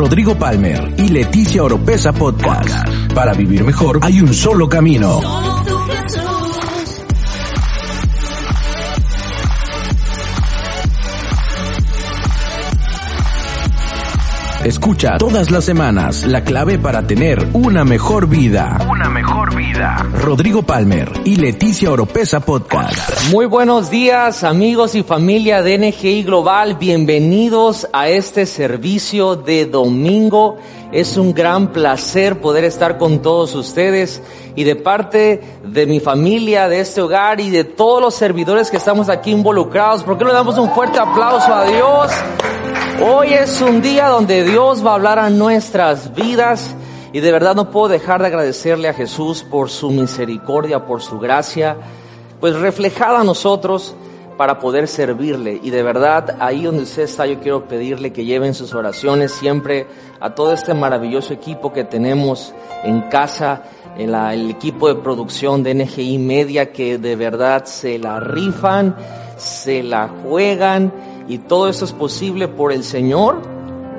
Rodrigo Palmer y Leticia Oropesa Podcast. Para vivir mejor hay un solo camino. Escucha todas las semanas la clave para tener una mejor vida. Una mejor vida. Rodrigo Palmer y Leticia Oropesa Podcast. Muy buenos días amigos y familia de NGI Global. Bienvenidos a este servicio de domingo. Es un gran placer poder estar con todos ustedes y de parte de mi familia, de este hogar y de todos los servidores que estamos aquí involucrados. ¿Por qué no le damos un fuerte aplauso a Dios? Hoy es un día donde Dios va a hablar a nuestras vidas y de verdad no puedo dejar de agradecerle a Jesús por su misericordia, por su gracia, pues reflejada a nosotros para poder servirle. Y de verdad, ahí donde usted está, yo quiero pedirle que lleven sus oraciones siempre a todo este maravilloso equipo que tenemos en casa, el, equipo de producción de NGI Media, que de verdad se la rifan, se la juegan y todo eso es posible por el Señor,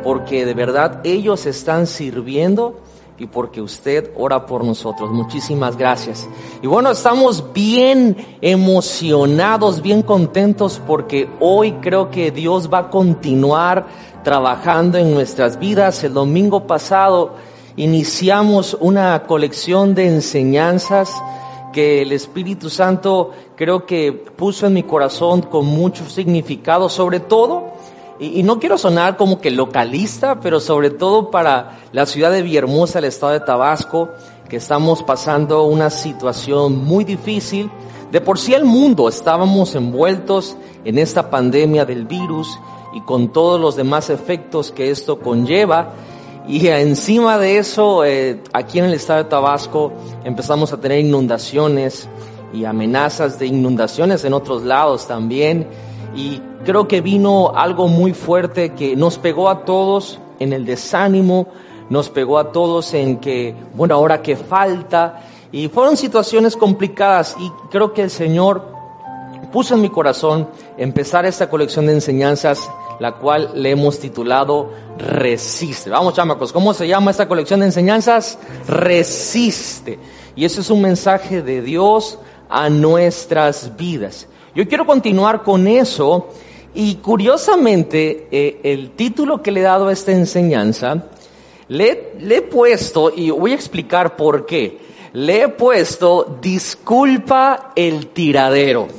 porque de verdad ellos están sirviendo y porque usted ora por nosotros. Muchísimas gracias. Y bueno, estamos bien emocionados, bien contentos porque hoy creo que Dios va a continuar trabajando en nuestras vidas. El domingo pasado iniciamos una colección de enseñanzas que el Espíritu Santo creo que puso en mi corazón con mucho significado, sobre todo, y, no quiero sonar como que localista, pero sobre todo para la ciudad de Villahermosa, el estado de Tabasco, que estamos pasando una situación muy difícil. De por sí el mundo estábamos envueltos en esta pandemia del virus y con todos los demás efectos que esto conlleva. Y encima de eso, eh, aquí en el estado de Tabasco empezamos a tener inundaciones y amenazas de inundaciones en otros lados también. Y creo que vino algo muy fuerte que nos pegó a todos en el desánimo, nos pegó a todos en que, bueno, ahora que falta. Y fueron situaciones complicadas y creo que el Señor puso en mi corazón empezar esta colección de enseñanzas la cual le hemos titulado Resiste. Vamos, chamacos, ¿cómo se llama esta colección de enseñanzas? Resiste. Y eso es un mensaje de Dios a nuestras vidas. Yo quiero continuar con eso y curiosamente eh, el título que le he dado a esta enseñanza, le, le he puesto, y voy a explicar por qué, le he puesto disculpa el tiradero.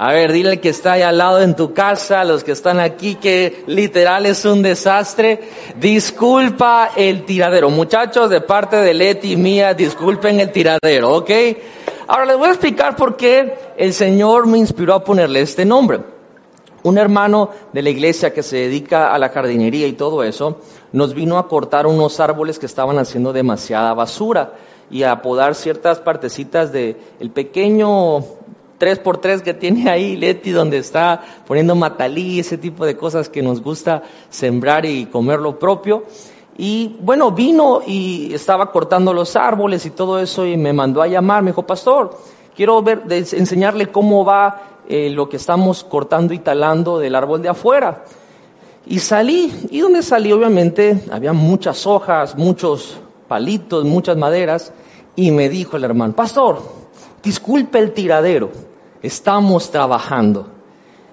A ver, dile que está ahí al lado en tu casa, los que están aquí, que literal es un desastre. Disculpa el tiradero. Muchachos, de parte de Leti y mía, disculpen el tiradero, ¿ok? Ahora les voy a explicar por qué el Señor me inspiró a ponerle este nombre. Un hermano de la iglesia que se dedica a la jardinería y todo eso, nos vino a cortar unos árboles que estaban haciendo demasiada basura y a podar ciertas partecitas de el pequeño 3x3 que tiene ahí Leti, donde está poniendo matalí, ese tipo de cosas que nos gusta sembrar y comer lo propio. Y bueno, vino y estaba cortando los árboles y todo eso y me mandó a llamar, me dijo, pastor, quiero ver, enseñarle cómo va eh, lo que estamos cortando y talando del árbol de afuera. Y salí, y donde salí obviamente había muchas hojas, muchos palitos, muchas maderas, y me dijo el hermano, pastor, disculpe el tiradero, estamos trabajando.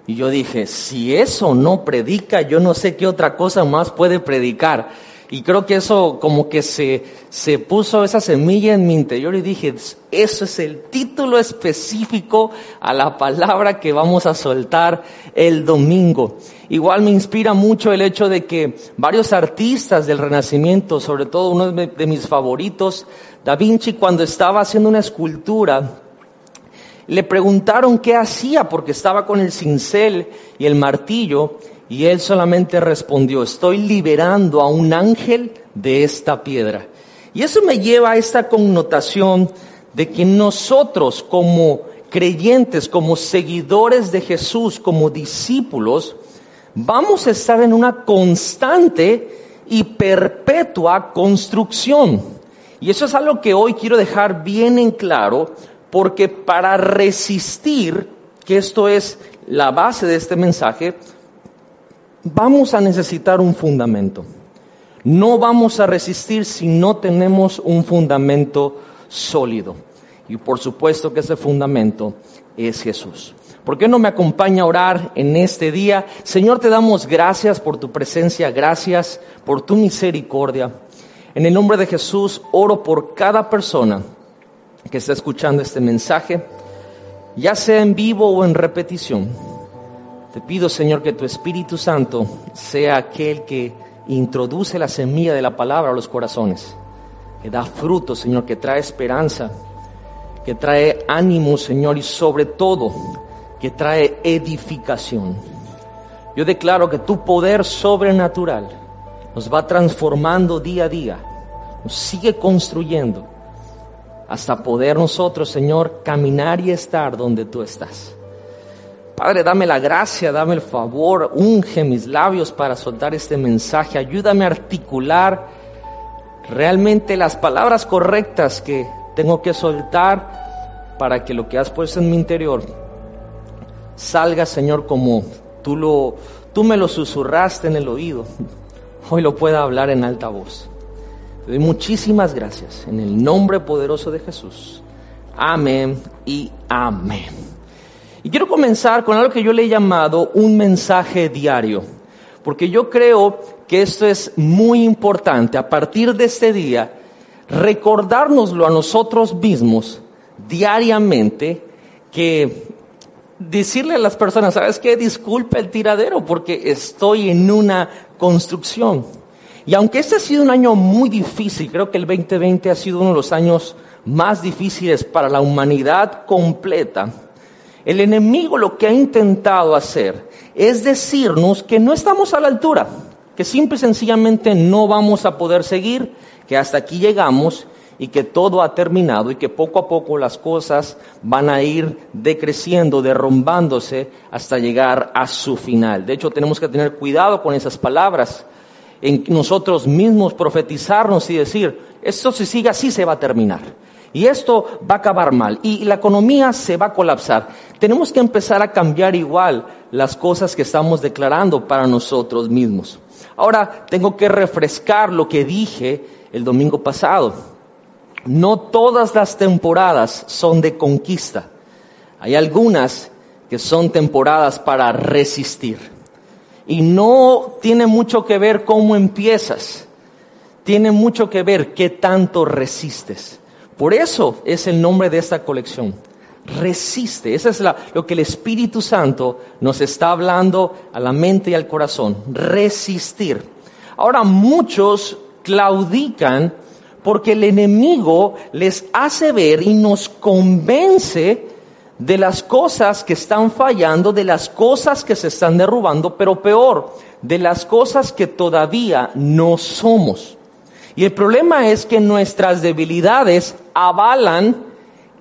Y yo dije, si eso no predica, yo no sé qué otra cosa más puede predicar. Y creo que eso como que se, se puso esa semilla en mi interior y dije, eso es el título específico a la palabra que vamos a soltar el domingo. Igual me inspira mucho el hecho de que varios artistas del Renacimiento, sobre todo uno de mis favoritos, Da Vinci, cuando estaba haciendo una escultura, le preguntaron qué hacía porque estaba con el cincel y el martillo y él solamente respondió, estoy liberando a un ángel de esta piedra. Y eso me lleva a esta connotación de que nosotros como creyentes, como seguidores de Jesús, como discípulos, vamos a estar en una constante y perpetua construcción. Y eso es algo que hoy quiero dejar bien en claro porque para resistir, que esto es la base de este mensaje, vamos a necesitar un fundamento. No vamos a resistir si no tenemos un fundamento sólido. Y por supuesto que ese fundamento es Jesús. ¿Por qué no me acompaña a orar en este día? Señor, te damos gracias por tu presencia, gracias por tu misericordia. En el nombre de Jesús oro por cada persona que está escuchando este mensaje, ya sea en vivo o en repetición. Te pido, Señor, que tu Espíritu Santo sea aquel que introduce la semilla de la palabra a los corazones, que da fruto, Señor, que trae esperanza, que trae ánimo, Señor, y sobre todo que trae edificación. Yo declaro que tu poder sobrenatural nos va transformando día a día, nos sigue construyendo hasta poder nosotros, Señor, caminar y estar donde tú estás. Padre, dame la gracia, dame el favor, unge mis labios para soltar este mensaje, ayúdame a articular realmente las palabras correctas que tengo que soltar para que lo que has puesto en mi interior salga, Señor, como tú, lo, tú me lo susurraste en el oído. Hoy lo pueda hablar en alta voz. Doy muchísimas gracias en el nombre poderoso de Jesús. Amén y amén. Y quiero comenzar con algo que yo le he llamado un mensaje diario, porque yo creo que esto es muy importante. A partir de este día, recordárnoslo a nosotros mismos diariamente que decirle a las personas, ¿sabes qué? Disculpe el tiradero porque estoy en una construcción. Y aunque este ha sido un año muy difícil, creo que el 2020 ha sido uno de los años más difíciles para la humanidad completa, el enemigo lo que ha intentado hacer es decirnos que no estamos a la altura, que simple y sencillamente no vamos a poder seguir, que hasta aquí llegamos y que todo ha terminado y que poco a poco las cosas van a ir decreciendo, derrumbándose hasta llegar a su final. De hecho, tenemos que tener cuidado con esas palabras, en nosotros mismos profetizarnos y decir, esto si sigue así se va a terminar. Y esto va a acabar mal. Y la economía se va a colapsar. Tenemos que empezar a cambiar igual las cosas que estamos declarando para nosotros mismos. Ahora tengo que refrescar lo que dije el domingo pasado. No todas las temporadas son de conquista. Hay algunas que son temporadas para resistir. Y no tiene mucho que ver cómo empiezas. Tiene mucho que ver qué tanto resistes. Por eso es el nombre de esta colección. Resiste. Eso es lo que el Espíritu Santo nos está hablando a la mente y al corazón. Resistir. Ahora muchos claudican porque el enemigo les hace ver y nos convence de las cosas que están fallando, de las cosas que se están derrubando, pero peor, de las cosas que todavía no somos. Y el problema es que nuestras debilidades avalan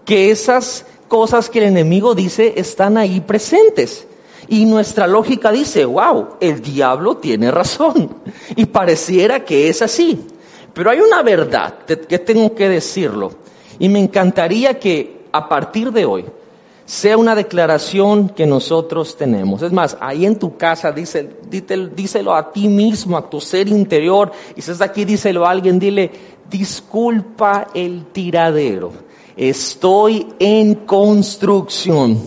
que esas cosas que el enemigo dice están ahí presentes. Y nuestra lógica dice, wow, el diablo tiene razón. Y pareciera que es así. Pero hay una verdad que tengo que decirlo y me encantaría que a partir de hoy sea una declaración que nosotros tenemos. Es más, ahí en tu casa dice, díselo a ti mismo, a tu ser interior. Y si estás aquí, díselo a alguien, dile, disculpa el tiradero. Estoy en construcción.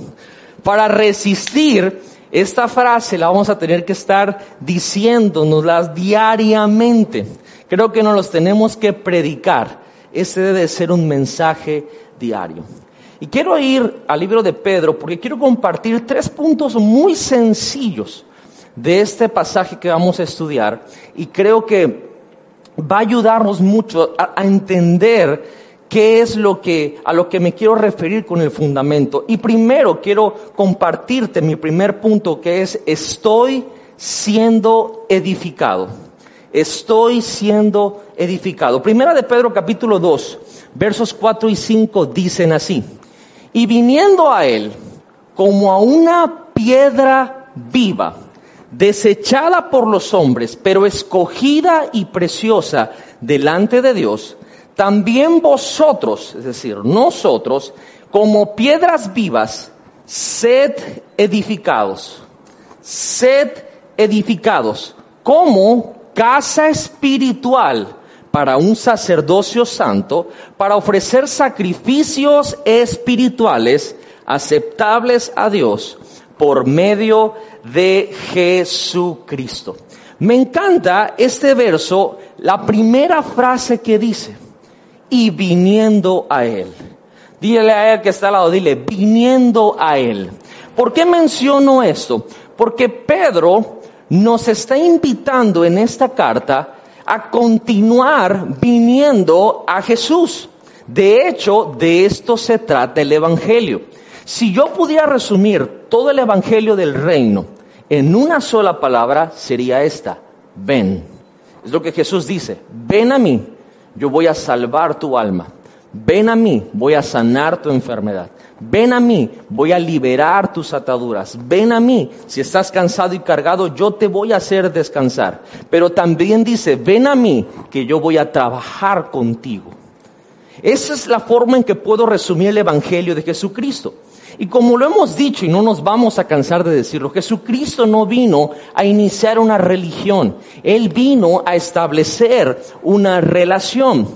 Para resistir esta frase la vamos a tener que estar diciéndonoslas diariamente. Creo que nos los tenemos que predicar. Ese debe ser un mensaje diario. Y quiero ir al libro de Pedro porque quiero compartir tres puntos muy sencillos de este pasaje que vamos a estudiar y creo que va a ayudarnos mucho a, entender qué es lo que, a lo que me quiero referir con el fundamento. Y primero quiero compartirte mi primer punto que es estoy siendo edificado estoy siendo edificado. Primera de Pedro capítulo 2, versos 4 y 5 dicen así, y viniendo a él como a una piedra viva, desechada por los hombres, pero escogida y preciosa delante de Dios, también vosotros, es decir, nosotros, como piedras vivas, sed edificados, sed edificados, como casa espiritual para un sacerdocio santo, para ofrecer sacrificios espirituales aceptables a Dios por medio de Jesucristo. Me encanta este verso, la primera frase que dice, y viniendo a Él. Dile a Él que está al lado, dile, viniendo a Él. ¿Por qué menciono esto? Porque Pedro nos está invitando en esta carta a continuar viniendo a Jesús. De hecho, de esto se trata el Evangelio. Si yo pudiera resumir todo el Evangelio del reino en una sola palabra, sería esta, ven. Es lo que Jesús dice, ven a mí, yo voy a salvar tu alma. Ven a mí, voy a sanar tu enfermedad. Ven a mí, voy a liberar tus ataduras. Ven a mí, si estás cansado y cargado, yo te voy a hacer descansar. Pero también dice, ven a mí, que yo voy a trabajar contigo. Esa es la forma en que puedo resumir el Evangelio de Jesucristo. Y como lo hemos dicho y no nos vamos a cansar de decirlo, Jesucristo no vino a iniciar una religión, Él vino a establecer una relación.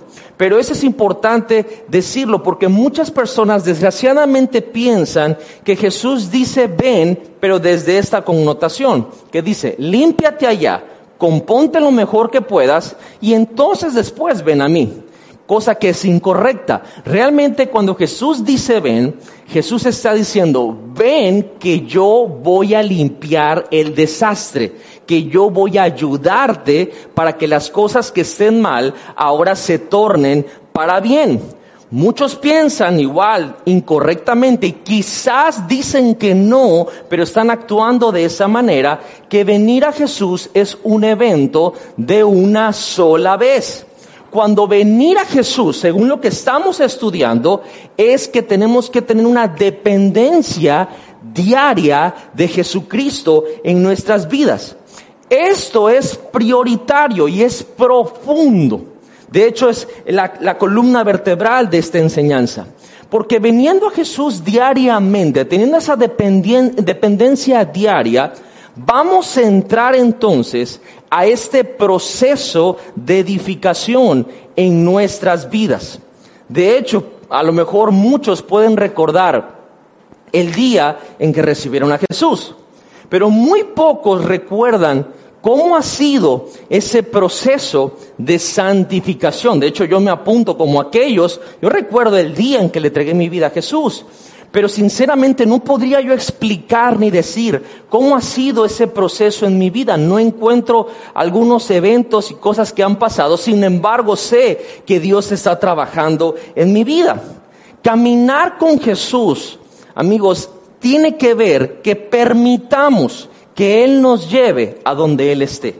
Pero eso es importante decirlo porque muchas personas desgraciadamente piensan que Jesús dice ven, pero desde esta connotación, que dice límpiate allá, componte lo mejor que puedas y entonces después ven a mí cosa que es incorrecta. Realmente cuando Jesús dice ven, Jesús está diciendo, ven que yo voy a limpiar el desastre, que yo voy a ayudarte para que las cosas que estén mal ahora se tornen para bien. Muchos piensan igual, incorrectamente, quizás dicen que no, pero están actuando de esa manera, que venir a Jesús es un evento de una sola vez cuando venir a Jesús, según lo que estamos estudiando, es que tenemos que tener una dependencia diaria de Jesucristo en nuestras vidas. Esto es prioritario y es profundo. De hecho, es la, columna vertebral de esta enseñanza. Porque veniendo a Jesús diariamente, teniendo esa dependencia diaria, vamos a entrar entonces a este proceso de edificación en nuestras vidas. De hecho, a lo mejor muchos pueden recordar el día en que recibieron a Jesús, pero muy pocos recuerdan cómo ha sido ese proceso de santificación. De hecho, yo me apunto como aquellos, yo recuerdo el día en que le entregué mi vida a Jesús. Pero sinceramente no podría yo explicar ni decir cómo ha sido ese proceso en mi vida. No encuentro algunos eventos y cosas que han pasado. Sin embargo, sé que Dios está trabajando en mi vida. Caminar con Jesús, amigos, tiene que ver que permitamos que Él nos lleve a donde Él esté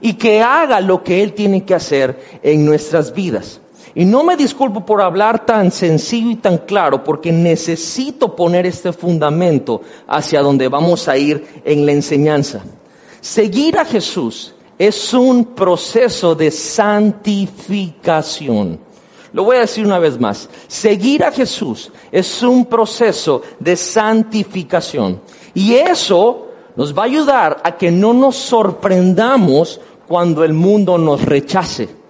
y que haga lo que Él tiene que hacer en nuestras vidas. Y no me disculpo por hablar tan sencillo y tan claro, porque necesito poner este fundamento hacia donde vamos a ir en la enseñanza. Seguir a Jesús es un proceso de santificación. Lo voy a decir una vez más. Seguir a Jesús es un proceso de santificación. Y eso nos va a ayudar a que no nos sorprendamos cuando el mundo nos rechace.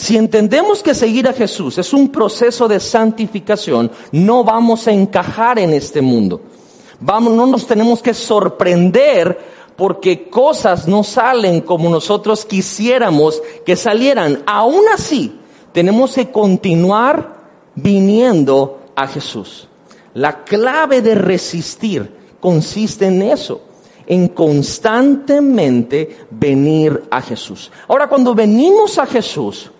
Si entendemos que seguir a Jesús es un proceso de santificación, no vamos a encajar en este mundo. No nos tenemos que sorprender porque cosas no salen como nosotros quisiéramos que salieran. Aún así, tenemos que continuar viniendo a Jesús. La clave de resistir consiste en eso, en constantemente venir a Jesús. Ahora, cuando venimos a Jesús,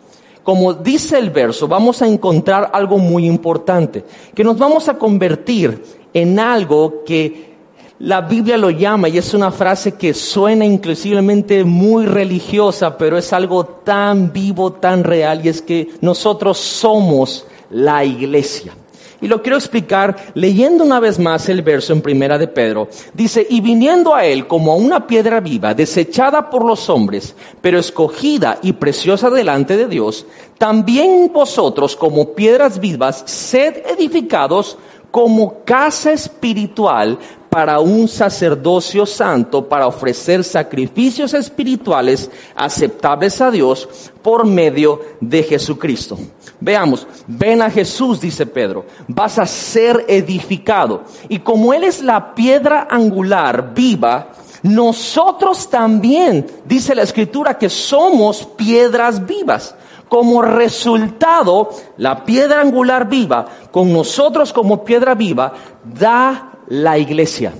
como dice el verso, vamos a encontrar algo muy importante, que nos vamos a convertir en algo que la Biblia lo llama, y es una frase que suena inclusivamente muy religiosa, pero es algo tan vivo, tan real, y es que nosotros somos la iglesia. Y lo quiero explicar leyendo una vez más el verso en primera de Pedro. Dice, y viniendo a él como a una piedra viva, desechada por los hombres, pero escogida y preciosa delante de Dios, también vosotros como piedras vivas, sed edificados como casa espiritual para un sacerdocio santo, para ofrecer sacrificios espirituales aceptables a Dios por medio de Jesucristo. Veamos, ven a Jesús, dice Pedro, vas a ser edificado. Y como Él es la piedra angular viva, nosotros también, dice la escritura, que somos piedras vivas. Como resultado, la piedra angular viva, con nosotros como piedra viva, da la iglesia.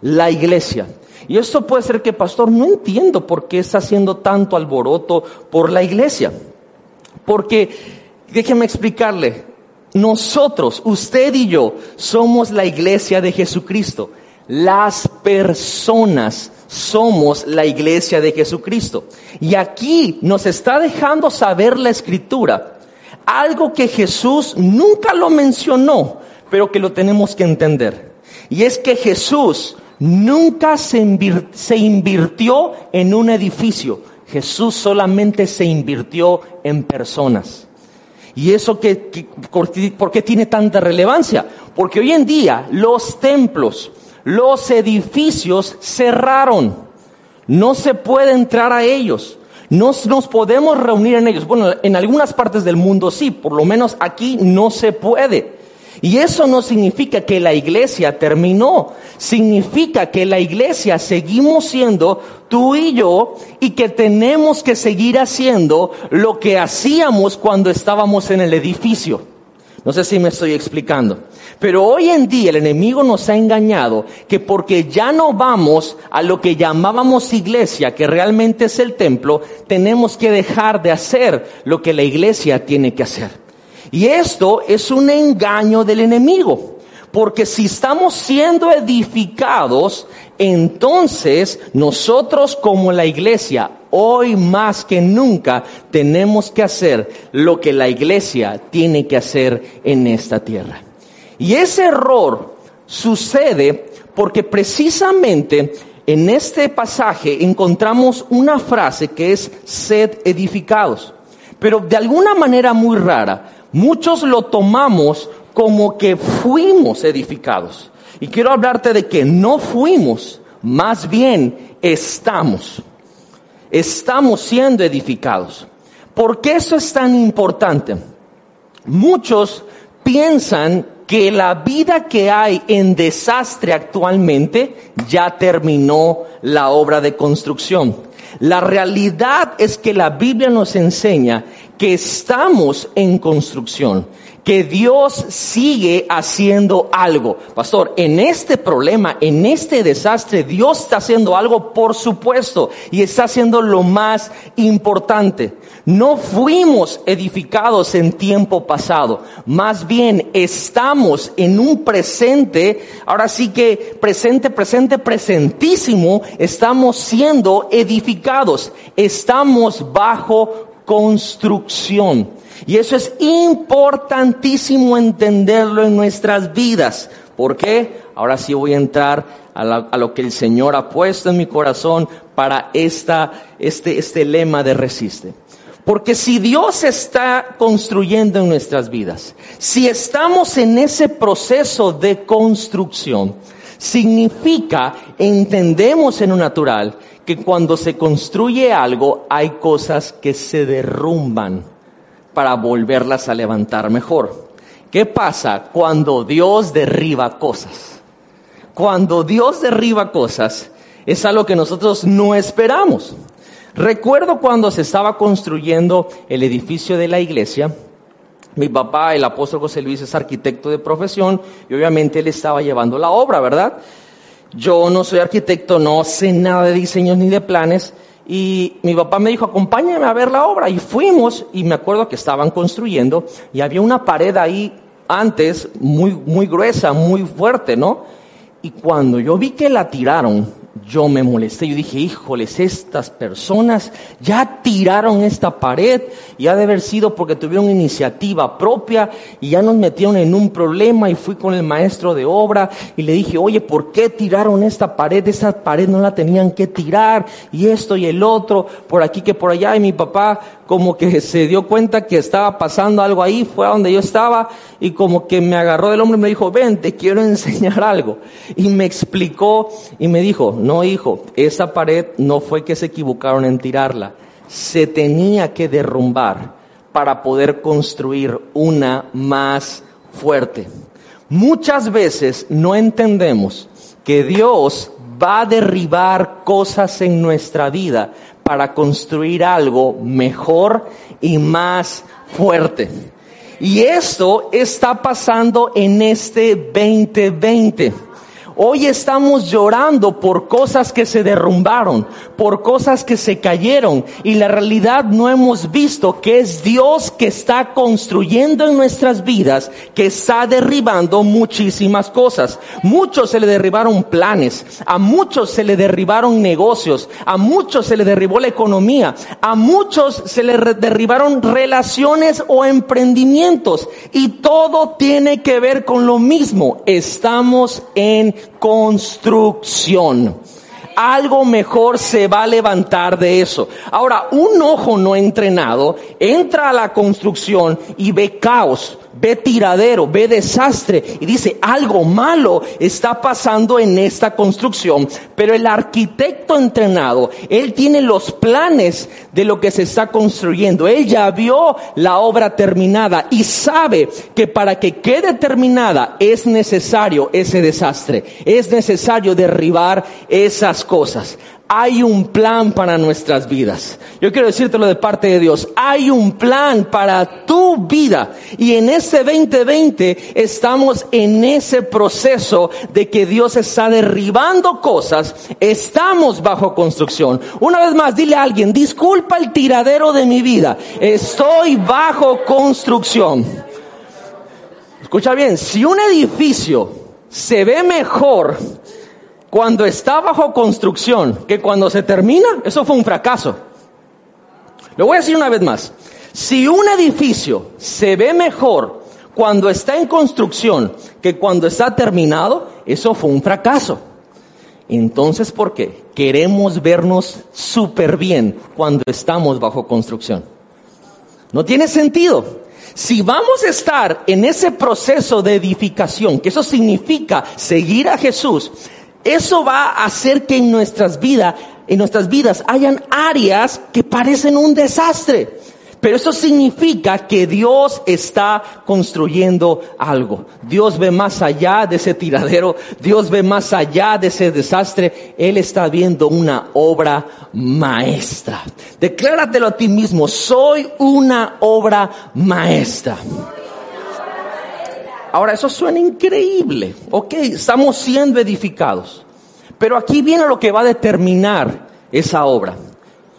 La iglesia. Y esto puede ser que, pastor, no entiendo por qué está haciendo tanto alboroto por la iglesia. Porque, déjeme explicarle, nosotros, usted y yo, somos la iglesia de Jesucristo. Las personas somos la iglesia de Jesucristo. Y aquí nos está dejando saber la escritura, algo que Jesús nunca lo mencionó, pero que lo tenemos que entender. Y es que Jesús nunca se, invirtió en un edificio, Jesús solamente se invirtió en personas. ¿Y eso que, por qué tiene tanta relevancia? Porque hoy en día los templos, los edificios cerraron. No se puede entrar a ellos. No nos podemos reunir en ellos. Bueno, en algunas partes del mundo sí, por lo menos aquí no se puede. Y eso no significa que la iglesia terminó. Significa que la iglesia seguimos siendo tú y yo y que tenemos que seguir haciendo lo que hacíamos cuando estábamos en el edificio. No sé si me estoy explicando. Pero hoy en día el enemigo nos ha engañado que porque ya no vamos a lo que llamábamos iglesia, que realmente es el templo, tenemos que dejar de hacer lo que la iglesia tiene que hacer. Y esto es un engaño del enemigo. Porque si estamos siendo edificados, entonces nosotros como la iglesia, hoy más que nunca, tenemos que hacer lo que la iglesia tiene que hacer en esta tierra. Y ese error sucede porque precisamente en este pasaje encontramos una frase que es sed edificados. Pero de alguna manera muy rara, muchos lo tomamos como que fuimos edificados. Y quiero hablarte de que no fuimos, más bien estamos. Estamos siendo edificados. ¿Por qué eso es tan importante? Muchos piensan que la vida que hay en desastre actualmente ya terminó la obra de construcción. La realidad es que la Biblia nos enseña que estamos en construcción que Dios sigue haciendo algo. Pastor, en este problema, en este desastre, Dios está haciendo algo, por supuesto, y está haciendo lo más importante. No fuimos edificados en tiempo pasado, más bien estamos en un presente, ahora sí que presente, presente, presentísimo, estamos siendo edificados, estamos bajo construcción. Y eso es importantísimo entenderlo en nuestras vidas. ¿Por qué? Ahora sí voy a entrar a, lo que el Señor ha puesto en mi corazón para esta, este, este lema de resiste. Porque si Dios está construyendo en nuestras vidas, si estamos en ese proceso de construcción, significa, entendemos en lo natural, que cuando se construye algo hay cosas que se derrumban para volverlas a levantar mejor. ¿Qué pasa cuando Dios derriba cosas? Cuando Dios derriba cosas, es algo que nosotros no esperamos. Recuerdo cuando se estaba construyendo el edificio de la iglesia, mi papá, el apóstol José Luis, es arquitecto de profesión y obviamente él estaba llevando la obra, ¿verdad? Yo no soy arquitecto, no sé nada de diseños ni de planes, y mi papá me dijo, acompáñame a ver la obra. Y fuimos, y me acuerdo que estaban construyendo, y había una pared ahí antes muy, muy gruesa, muy fuerte, ¿no? Y cuando yo vi que la tiraron, yo me molesté. Yo dije, híjoles, estas personas ya tiraron esta pared y ha de haber sido porque tuvieron iniciativa propia y ya nos metieron en un problema y fui con el maestro de obra y le dije, oye, ¿por qué tiraron esta pared? Esa pared no la tenían que tirar y esto y el otro, por aquí que por allá. Y mi papá como que se dio cuenta que estaba pasando algo ahí, fue a donde yo estaba y como que me agarró del hombro y me dijo, ven, te quiero enseñar algo. Y me explicó y me dijo, no hijo, esa pared no fue que se equivocaron en tirarla, se tenía que derrumbar para poder construir una más fuerte. Muchas veces no entendemos que Dios va a derribar cosas en nuestra vida para construir algo mejor y más fuerte. Y esto está pasando en este 2020. Hoy estamos llorando por cosas que se derrumbaron, por cosas que se cayeron y la realidad no hemos visto que es Dios que está construyendo en nuestras vidas, que está derribando muchísimas cosas. Muchos se le derribaron planes, a muchos se le derribaron negocios, a muchos se le derribó la economía, a muchos se le derribaron relaciones o emprendimientos y todo tiene que ver con lo mismo. Estamos en construcción. Algo mejor se va a levantar de eso. Ahora, un ojo no entrenado entra a la construcción y ve caos, ve tiradero, ve desastre y dice, algo malo está pasando en esta construcción. Pero el arquitecto entrenado, él tiene los planes de lo que se está construyendo. Él ya vio la obra terminada y sabe que para que quede terminada es necesario ese desastre. Es necesario derribar esas cosas hay un plan para nuestras vidas. Yo quiero decírtelo de parte de Dios. Hay un plan para tu vida. Y en ese 2020 estamos en ese proceso de que Dios está derribando cosas. Estamos bajo construcción. Una vez más, dile a alguien, disculpa el tiradero de mi vida. Estoy bajo construcción. Escucha bien, si un edificio se ve mejor cuando está bajo construcción que cuando se termina, eso fue un fracaso. Lo voy a decir una vez más. Si un edificio se ve mejor cuando está en construcción que cuando está terminado, eso fue un fracaso. Entonces, ¿por qué? Queremos vernos súper bien cuando estamos bajo construcción. No tiene sentido. Si vamos a estar en ese proceso de edificación, que eso significa seguir a Jesús, eso va a hacer que en nuestras vidas, en nuestras vidas hayan áreas que parecen un desastre. Pero eso significa que Dios está construyendo algo. Dios ve más allá de ese tiradero, Dios ve más allá de ese desastre. Él está viendo una obra maestra. Decláratelo a ti mismo, soy una obra maestra. Ahora, eso suena increíble. Ok, estamos siendo edificados. Pero aquí viene lo que va a determinar esa obra.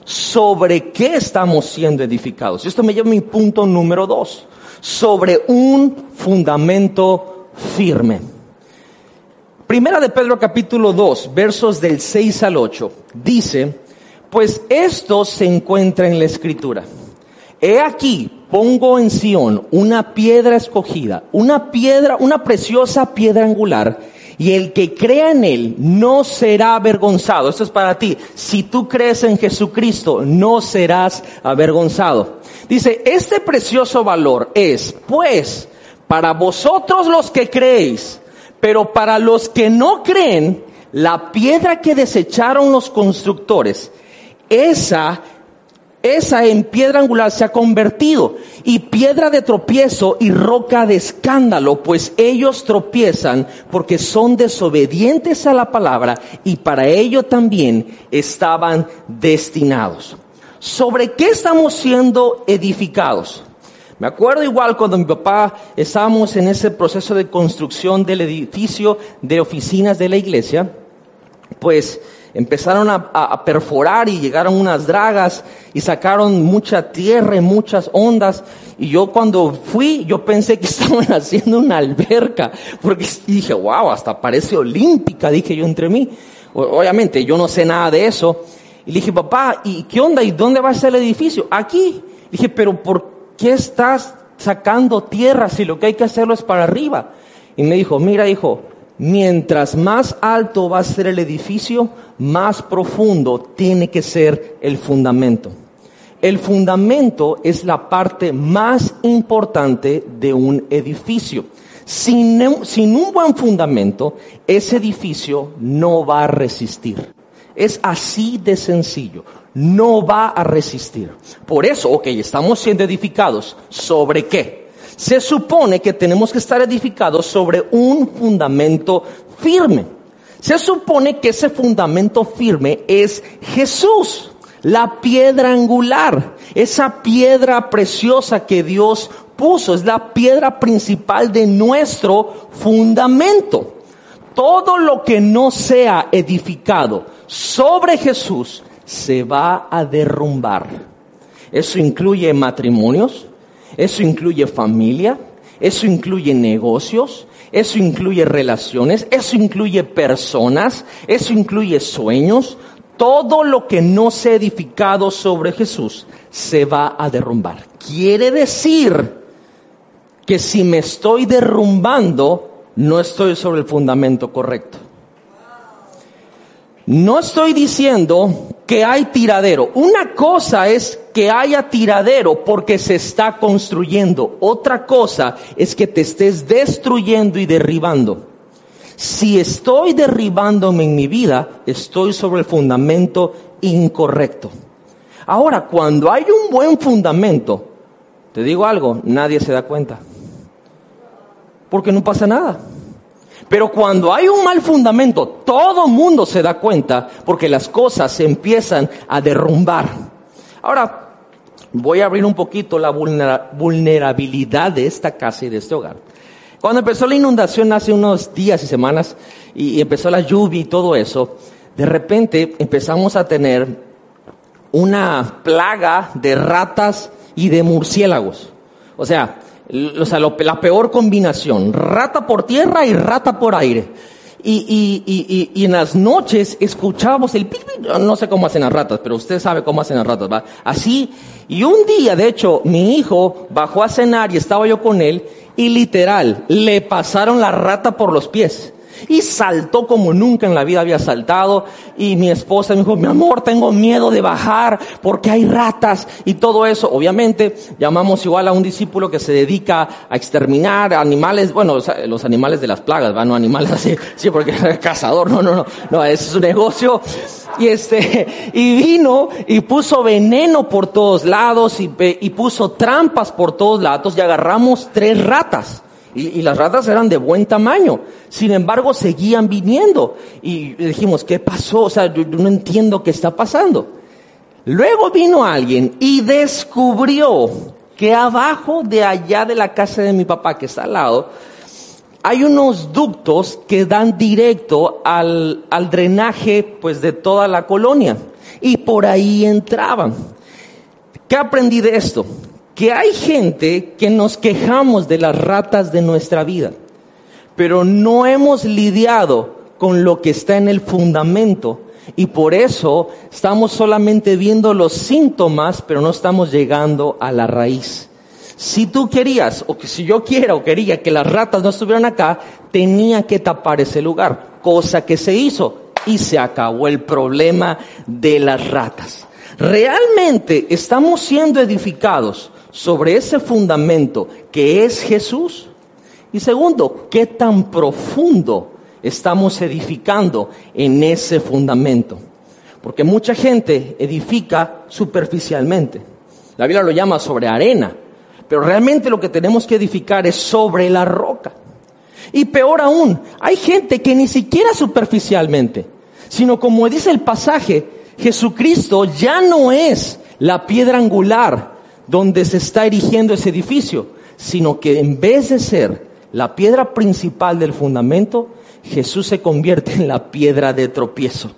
¿Sobre qué estamos siendo edificados? Esto me lleva a mi punto número dos. Sobre un fundamento firme. Primera de Pedro capítulo 2, versos del 6 al 8, dice, pues esto se encuentra en la escritura. He aquí, pongo en Sión una piedra escogida, una piedra, una preciosa piedra angular, y el que crea en él no será avergonzado. Esto es para ti. Si tú crees en Jesucristo, no serás avergonzado. Dice, este precioso valor es, pues, para vosotros los que creéis, pero para los que no creen, la piedra que desecharon los constructores, esa esa en piedra angular se ha convertido y piedra de tropiezo y roca de escándalo, pues ellos tropiezan porque son desobedientes a la palabra y para ello también estaban destinados. ¿Sobre qué estamos siendo edificados? Me acuerdo igual cuando mi papá estábamos en ese proceso de construcción del edificio de oficinas de la iglesia, pues empezaron a, perforar y llegaron unas dragas y sacaron mucha tierra y muchas ondas. Y yo cuando fui, yo pensé que estaban haciendo una alberca, porque dije, wow, hasta parece olímpica, dije yo entre mí. Obviamente, yo no sé nada de eso. Y le dije, papá, ¿y qué onda? ¿Y dónde va a ser el edificio? Aquí. dije, pero ¿por qué estás sacando tierra si lo que hay que hacerlo es para arriba? Y me dijo, mira hijo, mientras más alto va a ser el edificio, más profundo tiene que ser el fundamento. El fundamento es la parte más importante de un edificio. Sin, un buen fundamento, ese edificio no va a resistir. Es así de sencillo. No va a resistir. Por eso, ok, estamos siendo edificados. ¿Sobre qué? Se supone que tenemos que estar edificados sobre un fundamento firme. Se supone que ese fundamento firme es Jesús la piedra angular, esa piedra preciosa que Dios puso, es la piedra principal de nuestro fundamento. Todo lo que no sea edificado sobre Jesús se va a derrumbar. Eso incluye matrimonios, eso incluye familia, eso incluye negocios, eso incluye relaciones, eso incluye personas, eso incluye sueños, todo lo que no se ha edificado sobre Jesús se va a derrumbar. Quiere decir que si me estoy derrumbando, no estoy sobre el fundamento correcto. No estoy diciendo que hay tiradero. Una cosa es que haya tiradero porque se está construyendo. Otra cosa es que te estés destruyendo y derribando. Si estoy derribándome en mi vida, estoy sobre el fundamento incorrecto. Ahora, cuando hay un buen fundamento, te digo algo, nadie se da cuenta. Porque no pasa nada. Pero cuando hay un mal fundamento, todo mundo se da cuenta porque las cosas se empiezan a derrumbar. Ahora, voy a abrir un poquito la vulnerabilidad de esta casa y de este hogar. Cuando empezó la inundación hace unos días y semanas y, empezó la lluvia y todo eso, de repente empezamos a tener una plaga de ratas y de murciélagos. O sea, la peor combinación, rata por tierra y rata por aire. Y, y, en las noches escuchábamos el no sé cómo hacen las ratas, pero usted sabe cómo hacen las ratas, ¿va? Así, y un día, de hecho, mi hijo bajó a cenar y estaba yo con él, y literal, le pasaron la rata por los pies. Y saltó como nunca en la vida había saltado. Y mi esposa me dijo, mi amor, tengo miedo de bajar porque hay ratas y todo eso. Obviamente, llamamos igual a un discípulo que se dedica a exterminar animales, bueno, los animales de las plagas, ¿va? No animales así, sí, porque es cazador, no, no, no, no, es su negocio. Y este, y vino y puso veneno por todos lados y puso trampas por todos lados y agarramos tres ratas. Y, las ratas eran de buen tamaño. Sin embargo, seguían viniendo. Y dijimos, ¿qué pasó? O sea, yo, no entiendo qué está pasando. Luego vino alguien y descubrió que abajo de allá de la casa de mi papá, que está al lado, hay unos ductos que dan directo al, al drenaje pues de toda la colonia. Y por ahí entraban. ¿Qué aprendí de esto? Que hay gente que nos quejamos de las ratas de nuestra vida, pero no hemos lidiado con lo que está en el fundamento y por eso estamos solamente viendo los síntomas, pero no estamos llegando a la raíz. Si tú querías, o que si yo quiera o quería que las ratas no estuvieran acá, tenía que tapar ese lugar, cosa que se hizo y se acabó el problema de las ratas. Realmente estamos siendo edificados sobre ese fundamento que es Jesús? Y segundo, ¿qué tan profundo estamos edificando en ese fundamento? Porque mucha gente edifica superficialmente. La Biblia lo llama sobre arena, pero realmente lo que tenemos que edificar es sobre la roca. Y peor aún, hay gente que ni siquiera superficialmente, sino como dice el pasaje, Jesucristo ya no es la piedra angular donde se está erigiendo ese edificio, sino que en vez de ser la piedra principal del fundamento, Jesús se convierte en la piedra de tropiezo.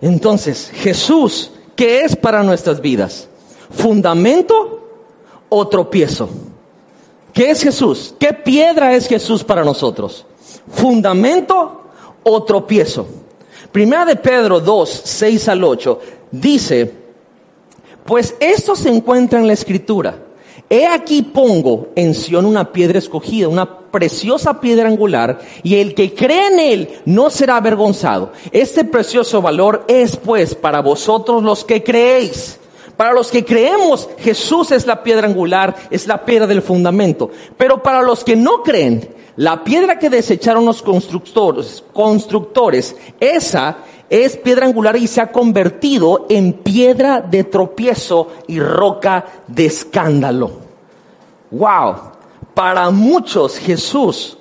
Entonces, Jesús, ¿qué es para nuestras vidas? ¿Fundamento o tropiezo? ¿Qué es Jesús? ¿Qué piedra es Jesús para nosotros? ¿Fundamento o tropiezo? Primera de Pedro 2, 6 al 8 dice, pues esto se encuentra en la escritura. He aquí pongo en Sion una piedra escogida, una preciosa piedra angular, y el que cree en él no será avergonzado. Este precioso valor es pues para vosotros los que creéis Para los que creemos, Jesús es la piedra angular, es la piedra del fundamento. Pero para los que no creen, la piedra que desecharon los constructores, constructores, esa es piedra angular y se ha convertido en piedra de tropiezo y roca de escándalo. Wow. Para muchos Jesús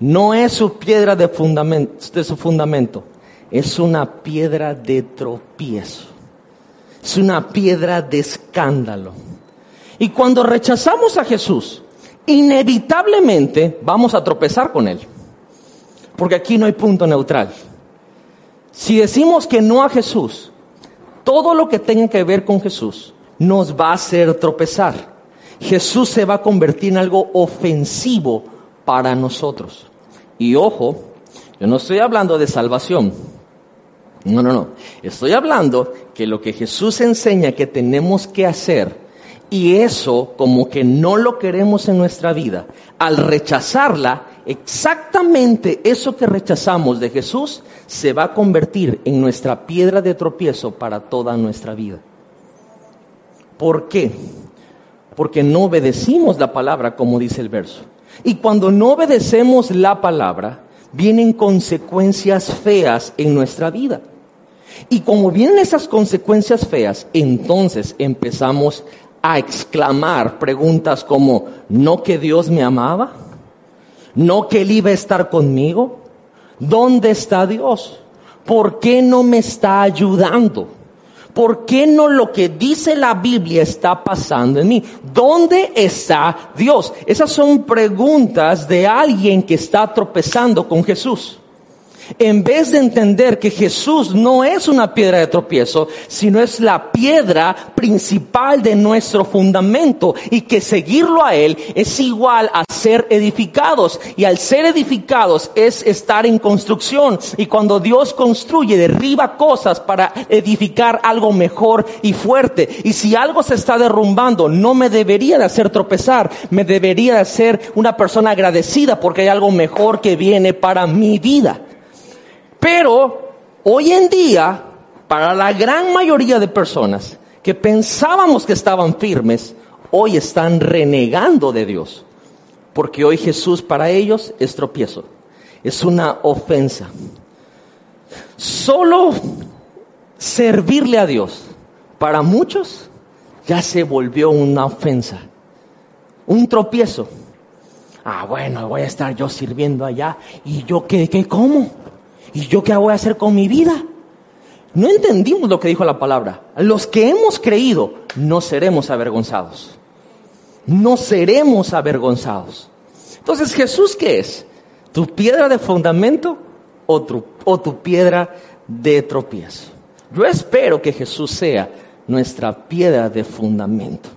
no es su piedra de, fundamento, de su fundamento, es una piedra de tropiezo. Es una piedra de escándalo. Y cuando rechazamos a Jesús, inevitablemente vamos a tropezar con Él. Porque aquí no hay punto neutral. Si decimos que no a Jesús, todo lo que tenga que ver con Jesús nos va a hacer tropezar. Jesús se va a convertir en algo ofensivo para nosotros. Y ojo, yo no estoy hablando de salvación. No, no, no. Estoy hablando que lo que Jesús enseña que tenemos que hacer y eso como que no lo queremos en nuestra vida, al rechazarla, exactamente eso que rechazamos de Jesús se va a convertir en nuestra piedra de tropiezo para toda nuestra vida. ¿Por qué? Porque no obedecimos la palabra como dice el verso. Y cuando no obedecemos la palabra, vienen consecuencias feas en nuestra vida. Y como vienen esas consecuencias feas, entonces empezamos a exclamar preguntas como, ¿no que Dios me amaba? ¿No que Él iba a estar conmigo? ¿Dónde está Dios? ¿Por qué no me está ayudando? ¿Por qué no lo que dice la Biblia está pasando en mí? ¿Dónde está Dios? Esas son preguntas de alguien que está tropezando con Jesús en vez de entender que Jesús no es una piedra de tropiezo, sino es la piedra principal de nuestro fundamento y que seguirlo a Él es igual a ser edificados. Y al ser edificados es estar en construcción. Y cuando Dios construye derriba cosas para edificar algo mejor y fuerte. Y si algo se está derrumbando no me debería de hacer tropezar, me debería de hacer una persona agradecida porque hay algo mejor que viene para mi vida. Pero hoy en día, para la gran mayoría de personas que pensábamos que estaban firmes, hoy están renegando de Dios. Porque hoy Jesús para ellos es tropiezo, es una ofensa. Solo servirle a Dios para muchos ya se volvió una ofensa, un tropiezo. Ah, bueno, voy a estar yo sirviendo allá y yo qué, qué, cómo? ¿Y yo qué voy a hacer con mi vida? No entendimos lo que dijo la palabra. Los que hemos creído no seremos avergonzados. No seremos avergonzados. Entonces, ¿Jesús qué es? ¿Tu piedra de fundamento o tu, o tu piedra de tropiezo? Yo espero que Jesús sea nuestra piedra de fundamento.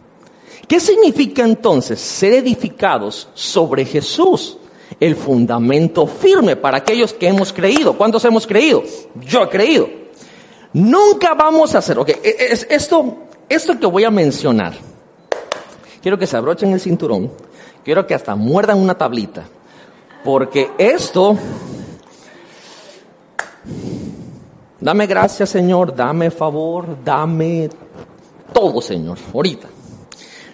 ¿Qué significa entonces ser edificados sobre Jesús? El fundamento firme para aquellos que hemos creído. ¿Cuántos hemos creído? Yo he creído. Nunca vamos a hacer, ok, e, e, es, esto, esto que voy a mencionar, quiero que se abrochen el cinturón, quiero que hasta muerdan una tablita, porque esto, dame gracias Señor, dame favor, dame todo Señor, ahorita.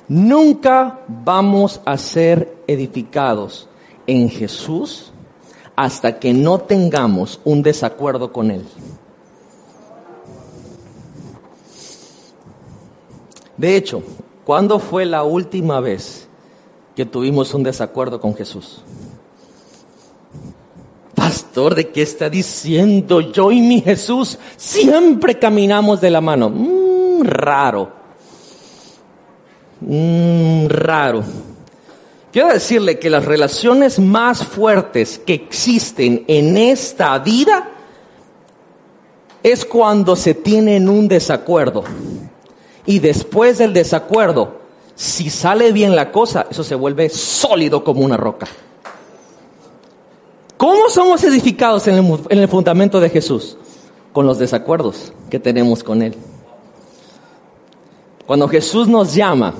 Nunca vamos a ser edificados en Jesús hasta que no tengamos un desacuerdo con Él. De hecho, ¿cuándo fue la última vez que tuvimos un desacuerdo con Jesús? Pastor, ¿de qué está diciendo? Yo y mi Jesús siempre caminamos de la mano. Mm, raro. Mm, raro. Quiero decirle que las relaciones más fuertes que existen en esta vida es cuando se tienen un desacuerdo. Y después del desacuerdo, si sale bien la cosa, eso se vuelve sólido como una roca. ¿Cómo somos edificados en el, en el fundamento de Jesús? Con los desacuerdos que tenemos con Él. Cuando Jesús nos llama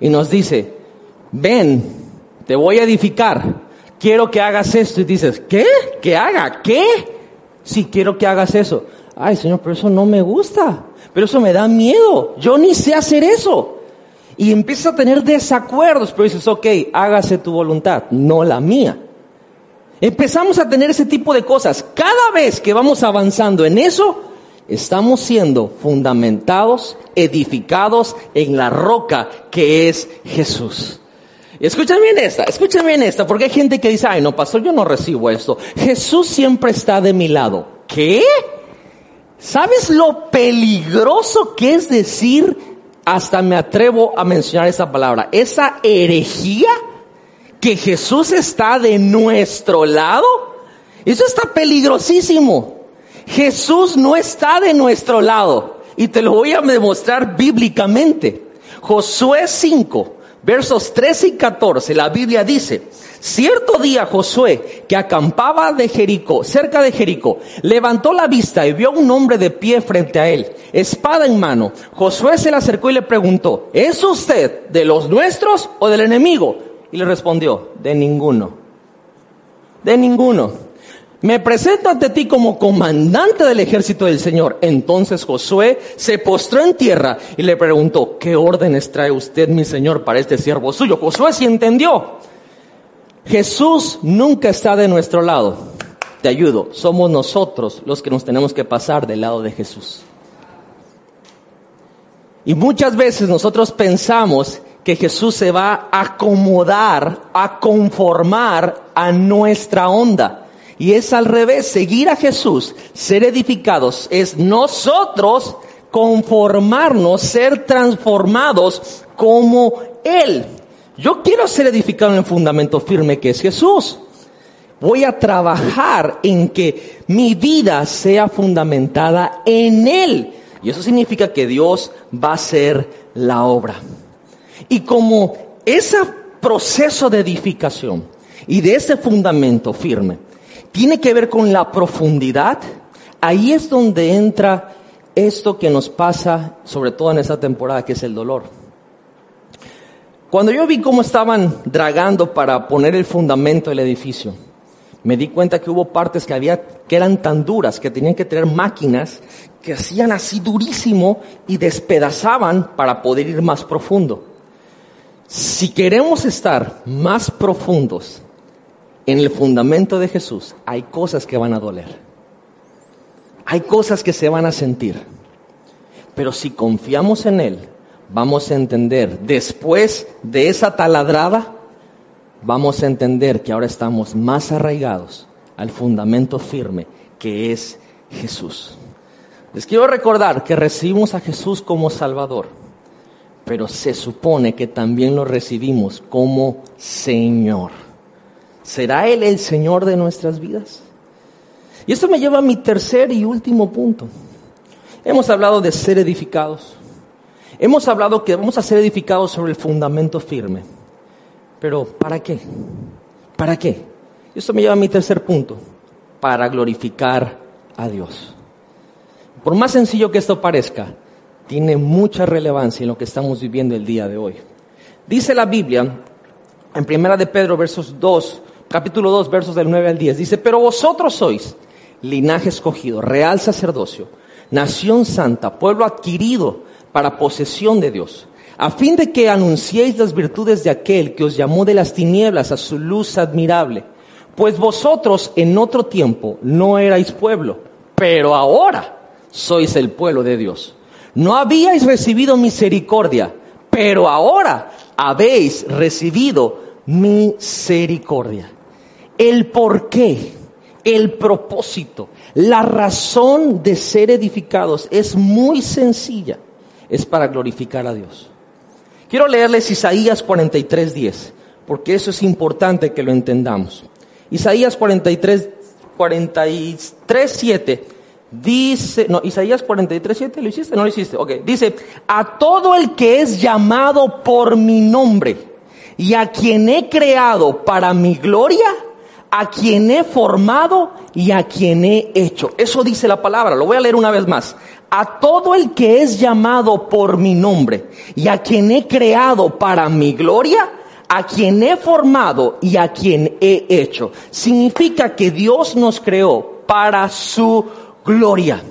y nos dice, ven, te voy a edificar, quiero que hagas esto. Y dices, ¿qué? ¿Que haga? ¿Qué? Sí, quiero que hagas eso. ay Señor, pero eso no me gusta, pero eso me da miedo, yo ni sé hacer eso. Y empiezas a tener desacuerdos, pero dices, ok, hágase tu voluntad, no la mía. Empezamos a tener ese tipo de cosas. Cada vez que vamos avanzando en eso, estamos siendo fundamentados, edificados en la roca que es Jesús. Escuchen bien esta, escuchen bien esta, porque hay gente que dice, ay no, pastor, yo no recibo esto. Jesús siempre está de mi lado. ¿Qué? ¿Sabes lo peligroso que es decir, hasta me atrevo a mencionar esa palabra, esa herejía que Jesús está de nuestro lado? Eso está peligrosísimo. Jesús no está de nuestro lado. Y te lo voy a demostrar bíblicamente. Josué 5, versos 13 y 14, la Biblia dice, cierto día Josué, que acampaba de Jericó, cerca de Jericó, levantó la vista y vio un hombre de pie frente a él, espada en mano. Josué se le acercó y le preguntó, ¿es usted de los nuestros o del enemigo? Y le respondió, de ninguno, de ninguno me presento ante ti como comandante del ejército del Señor. Entonces Josué se postró en tierra y le preguntó, ¿qué órdenes trae usted, mi Señor, para este siervo suyo? Josué sí entendió. Jesús nunca está de nuestro lado. Te ayudo, somos nosotros los que nos tenemos que pasar del lado de Jesús. Y muchas veces nosotros pensamos que Jesús se va a acomodar, a conformar a nuestra onda. Y es al revés, seguir a Jesús, ser edificados, es nosotros conformarnos, ser transformados como Él. Yo quiero ser edificado en el fundamento firme que es Jesús. Voy a trabajar en que mi vida sea fundamentada en Él. Y eso significa que Dios va a hacer la obra. Y como ese proceso de edificación y de ese fundamento firme, tiene que ver con la profundidad, ahí es donde entra esto que nos pasa, sobre todo en esta temporada, que es el dolor. Cuando yo vi cómo estaban dragando para poner el fundamento del edificio, me di cuenta que hubo partes que había que eran tan duras que tenían que tener máquinas que hacían así durísimo y despedazaban para poder ir más profundo. Si queremos estar más profundos en el fundamento de Jesús hay cosas que van a doler. Hay cosas que se van a sentir. Pero si confiamos en Él, vamos a entender, después de esa taladrada, vamos a entender que ahora estamos más arraigados al fundamento firme que es Jesús. Les quiero recordar que recibimos a Jesús como Salvador, pero se supone que también lo recibimos como Señor. ¿Será Él el Señor de nuestras vidas? Y esto me lleva a mi tercer y último punto. Hemos hablado de ser edificados. Hemos hablado que vamos a ser edificados sobre el fundamento firme. Pero ¿para qué? ¿Para qué? Y esto me lleva a mi tercer punto. Para glorificar a Dios. Por más sencillo que esto parezca, tiene mucha relevancia en lo que estamos viviendo el día de hoy. Dice la Biblia, en Primera de Pedro, versos 2 capítulo 2, versos del 9 al 10. Dice, pero vosotros sois linaje escogido, real sacerdocio, nación santa, pueblo adquirido para posesión de Dios, a fin de que anunciéis las virtudes de aquel que os llamó de las tinieblas a su luz admirable. Pues vosotros en otro tiempo no erais pueblo, pero ahora sois el pueblo de Dios. No habíais recibido misericordia, pero ahora habéis recibido misericordia el por qué, el propósito, la razón de ser edificados es muy sencilla. Es para glorificar a Dios. Quiero leerles Isaías 43:10, porque eso es importante que lo entendamos. Isaías 43, 43:7 dice, no, Isaías 43:7, ¿lo hiciste? No lo hiciste, ok. Dice, a todo el que es llamado por mi nombre y a quien he creado para mi gloria, a quien he formado y a quien he hecho. Eso dice la palabra, lo voy a leer una vez más. A todo el que es llamado por mi nombre y a quien he creado para mi gloria, a quien he formado y a quien he hecho. Significa que Dios nos creó para su gloria.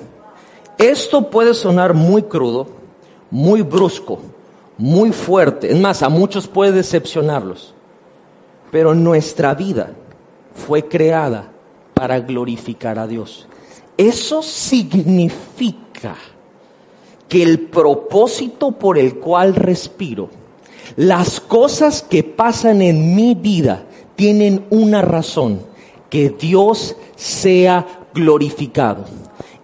Esto puede sonar muy crudo, muy brusco, muy fuerte. Es más, a muchos puede decepcionarlos. Pero nuestra vida fue creada para glorificar a Dios. Eso significa que el propósito por el cual respiro, las cosas que pasan en mi vida tienen una razón, que Dios sea glorificado.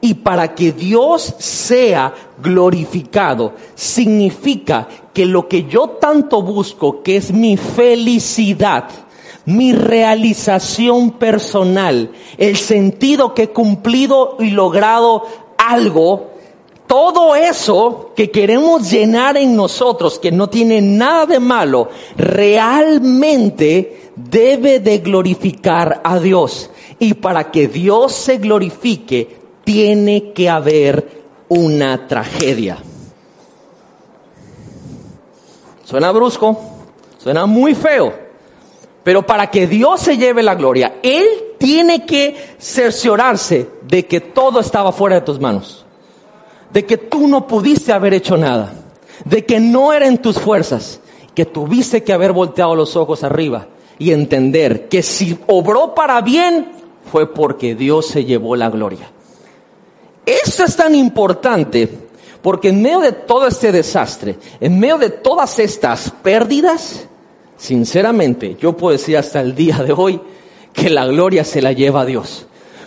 Y para que Dios sea glorificado, significa que lo que yo tanto busco, que es mi felicidad, mi realización personal, el sentido que he cumplido y logrado algo, todo eso que queremos llenar en nosotros, que no tiene nada de malo, realmente debe de glorificar a Dios. Y para que Dios se glorifique, tiene que haber una tragedia. Suena brusco, suena muy feo, pero para que Dios se lleve la gloria, Él tiene que cerciorarse de que todo estaba fuera de tus manos, de que tú no pudiste haber hecho nada, de que no era en tus fuerzas, que tuviste que haber volteado los ojos arriba y entender que si obró para bien fue porque Dios se llevó la gloria. Eso es tan importante porque en medio de todo este desastre, en medio de todas estas pérdidas, sinceramente yo puedo decir hasta el día de hoy que la gloria se la lleva a Dios.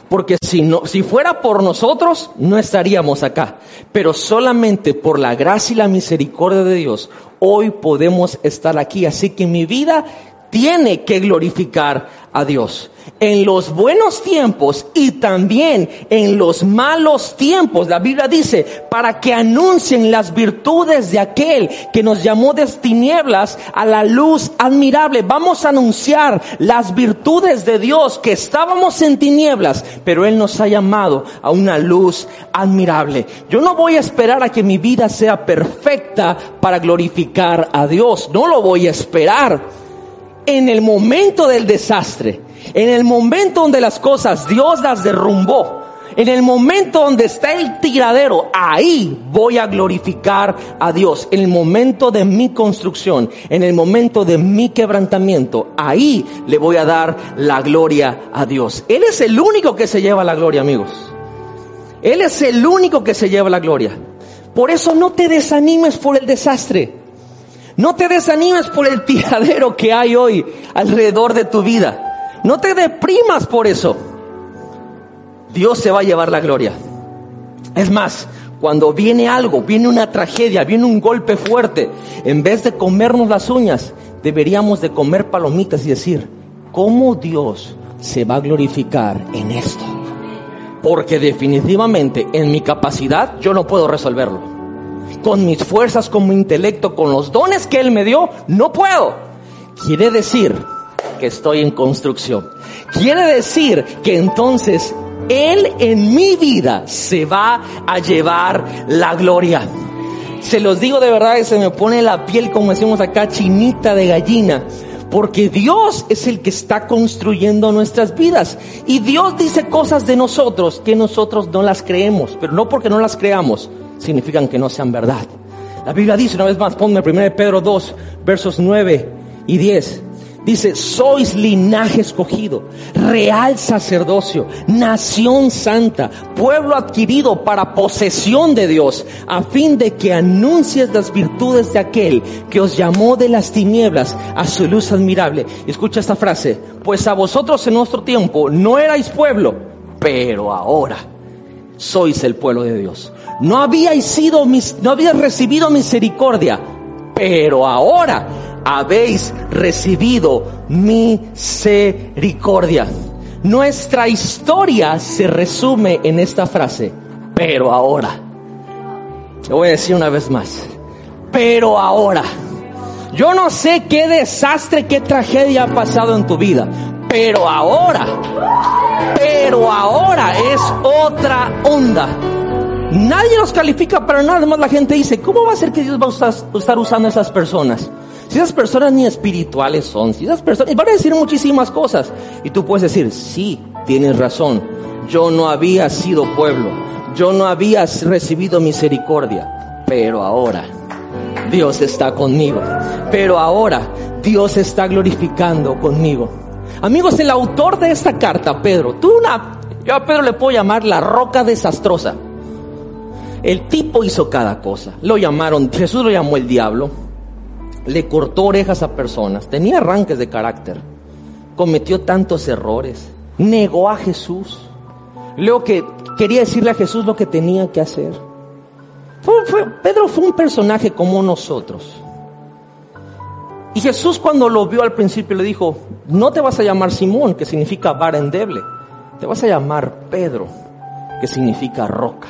Porque si no, si fuera por nosotros, no estaríamos acá. Pero solamente por la gracia y la misericordia de Dios, hoy podemos estar aquí. Así que mi vida tiene que glorificar a Dios. En los buenos tiempos y también en los malos tiempos, la Biblia dice, para que anuncien las virtudes de aquel que nos llamó de tinieblas a la luz admirable. Vamos a anunciar las virtudes de Dios que estábamos en tinieblas, pero Él nos ha llamado a una luz admirable. Yo no voy a esperar a que mi vida sea perfecta para glorificar a Dios. No lo voy a esperar en el momento del desastre, en el momento donde las cosas Dios las derrumbó, en el momento donde está el tiradero, ahí voy a glorificar a Dios. En el momento de mi construcción, en el momento de mi quebrantamiento, ahí le voy a dar la gloria a Dios. Él es el único que se lleva la gloria, amigos. Él es el único que se lleva la gloria. Por eso no te desanimes por el desastre. No te desanimes por el tiradero que hay hoy alrededor de tu vida. No te deprimas por eso. Dios se va a llevar la gloria. Es más, cuando viene algo, viene una tragedia, viene un golpe fuerte, en vez de comernos las uñas, deberíamos de comer palomitas y decir, ¿cómo Dios se va a glorificar en esto? Porque definitivamente en mi capacidad yo no puedo resolverlo con mis fuerzas, con mi intelecto, con los dones que Él me dio, no puedo. Quiere decir que estoy en construcción. Quiere decir que entonces Él en mi vida se va a llevar la gloria. Se los digo de verdad que se me pone la piel, como decimos acá, chinita de gallina. Porque Dios es el que está construyendo nuestras vidas. Y Dios dice cosas de nosotros que nosotros no las creemos. Pero no porque no las creamos, significan que no sean verdad. La Biblia dice, una vez más, ponme 1 Pedro 2, versos 9 y 10. Dice, sois linaje escogido, real sacerdocio, nación santa, pueblo adquirido para posesión de Dios, a fin de que anuncies las virtudes de aquel que os llamó de las tinieblas a su luz admirable. escucha esta frase, pues a vosotros en nuestro tiempo no erais pueblo, pero ahora sois el pueblo de Dios. No habíais sido, no recibido misericordia, pero ahora habéis recibido misericordia. Nuestra historia se resume en esta frase, pero ahora. Te voy a decir una vez más, pero ahora. Yo no sé qué desastre, qué tragedia ha pasado en tu vida, pero ahora, pero ahora es otra onda. Nadie los califica para nada, más la gente dice, ¿cómo va a ser que Dios va a estar usando a esas personas? Si esas personas ni espirituales son, si esas personas, y van a decir muchísimas cosas. Y tú puedes decir, sí, tienes razón, yo no había sido pueblo, yo no había recibido misericordia, pero ahora Dios está conmigo. Pero ahora Dios está glorificando conmigo. Amigos, el autor de esta carta, Pedro, tú una, yo a Pedro le puedo llamar la roca desastrosa. El tipo hizo cada cosa. Lo llamaron, Jesús lo llamó el diablo. Le cortó orejas a personas. Tenía arranques de carácter. Cometió tantos errores. Negó a Jesús. Luego que quería decirle a Jesús lo que tenía que hacer. Pedro fue un personaje como nosotros. Y Jesús cuando lo vio al principio le dijo, no te vas a llamar Simón, que significa vara endeble, te vas a llamar Pedro, que significa roca.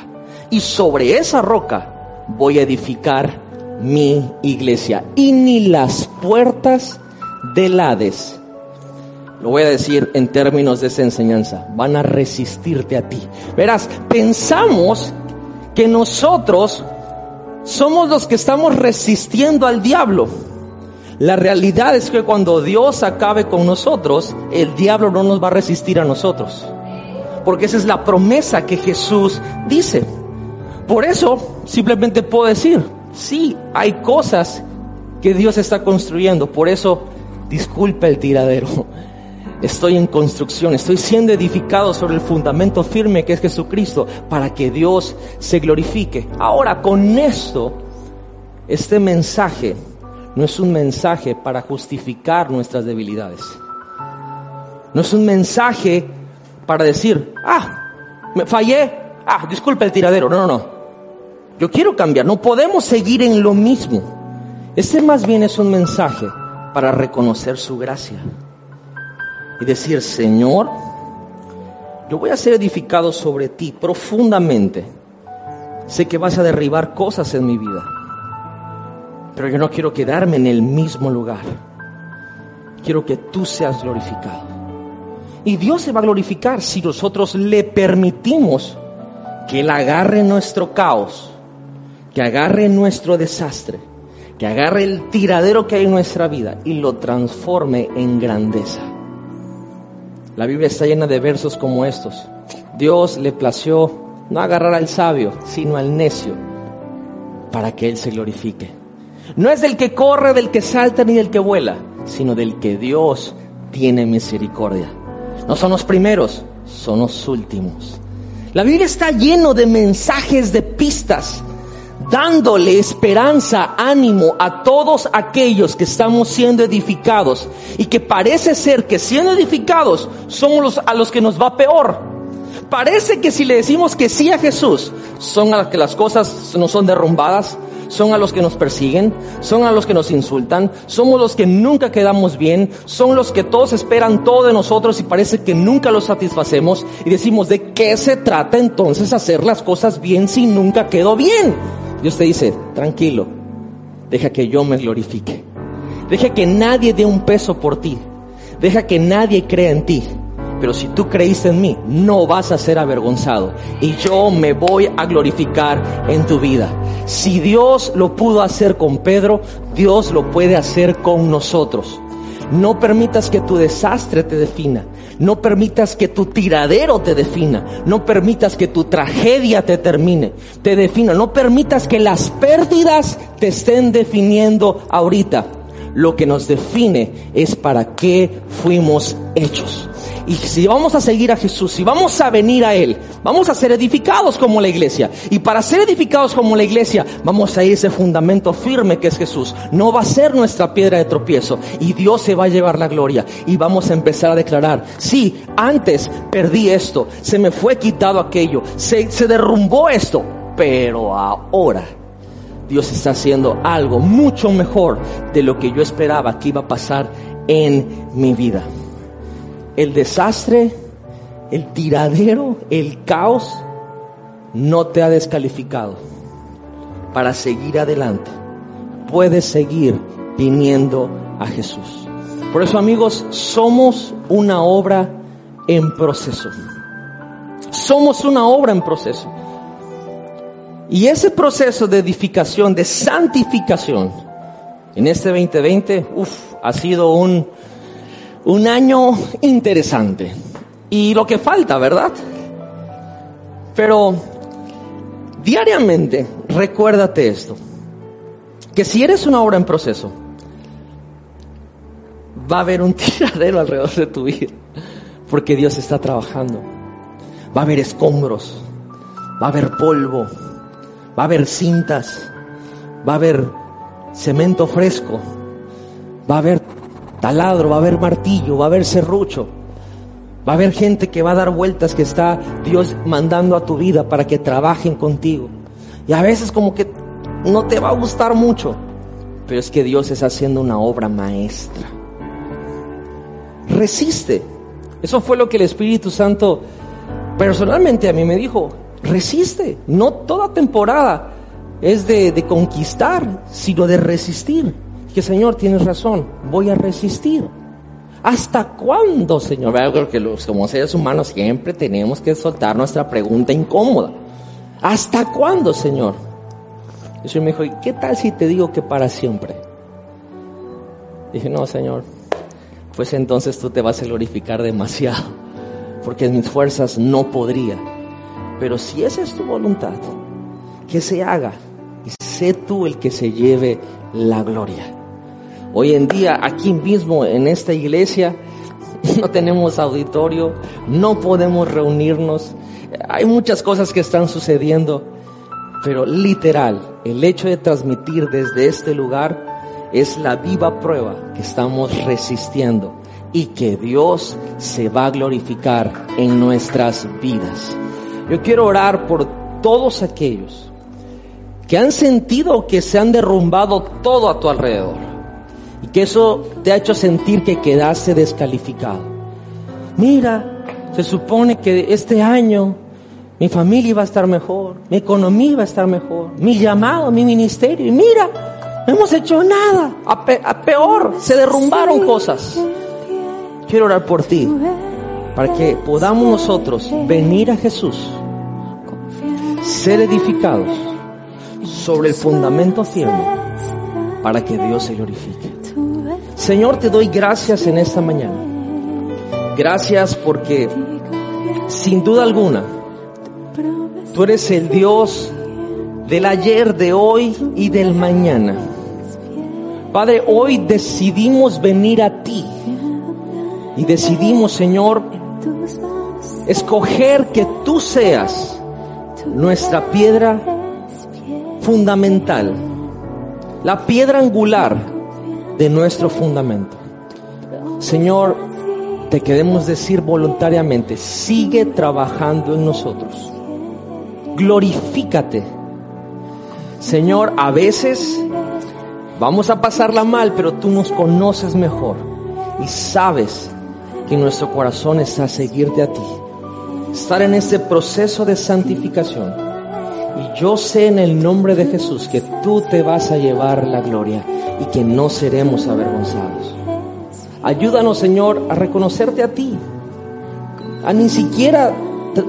Y sobre esa roca voy a edificar mi iglesia. Y ni las puertas del Hades, lo voy a decir en términos de esa enseñanza, van a resistirte a ti. Verás, pensamos que nosotros somos los que estamos resistiendo al diablo. La realidad es que cuando Dios acabe con nosotros, el diablo no nos va a resistir a nosotros. Porque esa es la promesa que Jesús dice. Por eso simplemente puedo decir, sí, hay cosas que Dios está construyendo. Por eso, disculpa el tiradero. Estoy en construcción, estoy siendo edificado sobre el fundamento firme que es Jesucristo para que Dios se glorifique. Ahora, con esto, este mensaje no es un mensaje para justificar nuestras debilidades. No es un mensaje para decir, ah, me fallé, ah, disculpe el tiradero. No, no, no. Yo quiero cambiar, no podemos seguir en lo mismo. Este más bien es un mensaje para reconocer su gracia y decir, Señor, yo voy a ser edificado sobre ti profundamente. Sé que vas a derribar cosas en mi vida, pero yo no quiero quedarme en el mismo lugar. Quiero que tú seas glorificado. Y Dios se va a glorificar si nosotros le permitimos que Él agarre nuestro caos, que agarre nuestro desastre, que agarre el tiradero que hay en nuestra vida y lo transforme en grandeza. La Biblia está llena de versos como estos. Dios le plació no agarrar al sabio, sino al necio, para que Él se glorifique. No es del que corre, del que salta, ni del que vuela, sino del que Dios tiene misericordia. No son los primeros, son los últimos. La Biblia está lleno de mensajes, de pistas dándole esperanza, ánimo a todos aquellos que estamos siendo edificados y que parece ser que siendo edificados somos los a los que nos va peor. Parece que si le decimos que sí a Jesús, son a los que las cosas no son derrumbadas, son a los que nos persiguen, son a los que nos insultan, somos los que nunca quedamos bien, son los que todos esperan todo de nosotros y parece que nunca los satisfacemos y decimos, ¿de qué se trata entonces hacer las cosas bien si nunca quedó bien? Dios te dice, tranquilo, deja que yo me glorifique. Deja que nadie dé un peso por ti. Deja que nadie crea en ti. Pero si tú creíste en mí, no vas a ser avergonzado. Y yo me voy a glorificar en tu vida. Si Dios lo pudo hacer con Pedro, Dios lo puede hacer con nosotros. No permitas que tu desastre te defina. No permitas que tu tiradero te defina. No permitas que tu tragedia te termine, te defina. No permitas que las pérdidas te estén definiendo ahorita. Lo que nos define es para qué fuimos hechos. Y si vamos a seguir a Jesús, si vamos a venir a Él, vamos a ser edificados como la iglesia. Y para ser edificados como la iglesia, vamos a ir ese fundamento firme que es Jesús. No va a ser nuestra piedra de tropiezo. Y Dios se va a llevar la gloria. Y vamos a empezar a declarar, sí, antes perdí esto, se me fue quitado aquello, se, se derrumbó esto, pero ahora Dios está haciendo algo mucho mejor de lo que yo esperaba que iba a pasar en mi vida el desastre, el tiradero, el caos, no te ha descalificado para seguir adelante. Puedes seguir viniendo a Jesús. Por eso amigos, somos una obra en proceso. Somos una obra en proceso. Y ese proceso de edificación, de santificación, en este 2020, uff, ha sido un, un año interesante. Y lo que falta, ¿verdad? Pero Diariamente, recuérdate esto, que si eres una obra en proceso, va a haber un tiradero alrededor de tu vida, porque Dios está trabajando. Va a haber escombros, va a haber polvo, va a haber cintas, va a haber cemento fresco, va a haber taladro, va a haber martillo, va a haber serrucho. Va a haber gente que va a dar vueltas que está Dios mandando a tu vida para que trabajen contigo. Y a veces como que no te va a gustar mucho, pero es que Dios está haciendo una obra maestra. Resiste. Eso fue lo que el Espíritu Santo personalmente a mí me dijo. Resiste. No toda temporada es de, de conquistar, sino de resistir. Que Señor, tienes razón, voy a resistir. ¿Hasta cuándo, Señor? Yo creo que los, como seres humanos siempre tenemos que soltar nuestra pregunta incómoda. ¿Hasta cuándo, Señor? Y el Señor me dijo, ¿y qué tal si te digo que para siempre? Dije, no, Señor, pues entonces tú te vas a glorificar demasiado, porque en mis fuerzas no podría. Pero si esa es tu voluntad, que se haga y sé tú el que se lleve la gloria. Hoy en día, aquí mismo en esta iglesia, no tenemos auditorio, no podemos reunirnos, hay muchas cosas que están sucediendo, pero literal, el hecho de transmitir desde este lugar es la viva prueba que estamos resistiendo y que Dios se va a glorificar en nuestras vidas. Yo quiero orar por todos aquellos que han sentido que se han derrumbado todo a tu alrededor y que eso te ha hecho sentir que quedaste descalificado. Mira, se supone que este año mi familia iba a estar mejor, mi economía iba a estar mejor, mi llamado, mi ministerio, y mira, no hemos hecho nada, a, peor, se derrumbaron cosas. Quiero orar por ti, para que podamos nosotros venir a Jesús, ser edificados sobre el fundamento firme, para que Dios se glorifique. Señor, te doy gracias en esta mañana. Gracias porque, sin duda alguna, tú eres el Dios del ayer, de hoy y del mañana. Padre, hoy decidimos venir a ti y decidimos, Señor, escoger que tú seas nuestra piedra fundamental, la piedra angular de nuestro fundamento. Señor, te queremos decir voluntariamente, sigue trabajando en nosotros. Glorifícate. Señor, a veces vamos a pasarla mal, pero tú nos conoces mejor y sabes que nuestro corazón está a seguirte a ti. Estar en este proceso de santificación. Y yo sé en el nombre de Jesús que tú te vas a llevar la gloria y que no seremos avergonzados. Ayúdanos, Señor, a reconocerte a ti, a ni siquiera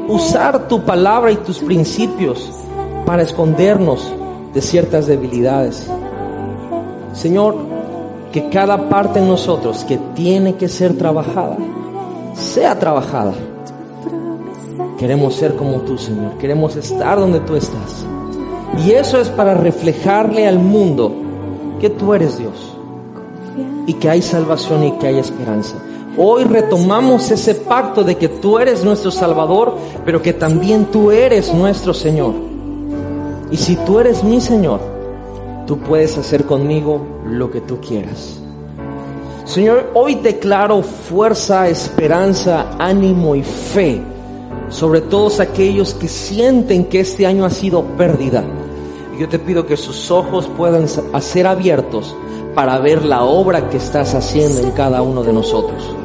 usar tu palabra y tus principios para escondernos de ciertas debilidades. Señor, que cada parte en nosotros que tiene que ser trabajada, sea trabajada. Queremos ser como tú, Señor. Queremos estar donde tú estás. Y eso es para reflejarle al mundo que tú eres Dios y que hay salvación y que hay esperanza. Hoy retomamos ese pacto de que tú eres nuestro Salvador, pero que también tú eres nuestro Señor. Y si tú eres mi Señor, tú puedes hacer conmigo lo que tú quieras. Señor, hoy declaro fuerza, esperanza, ánimo y fe sobre todos aquellos que sienten que este año ha sido pérdida y yo te pido que sus ojos puedan ser abiertos para ver la obra que estás haciendo en cada uno de nosotros.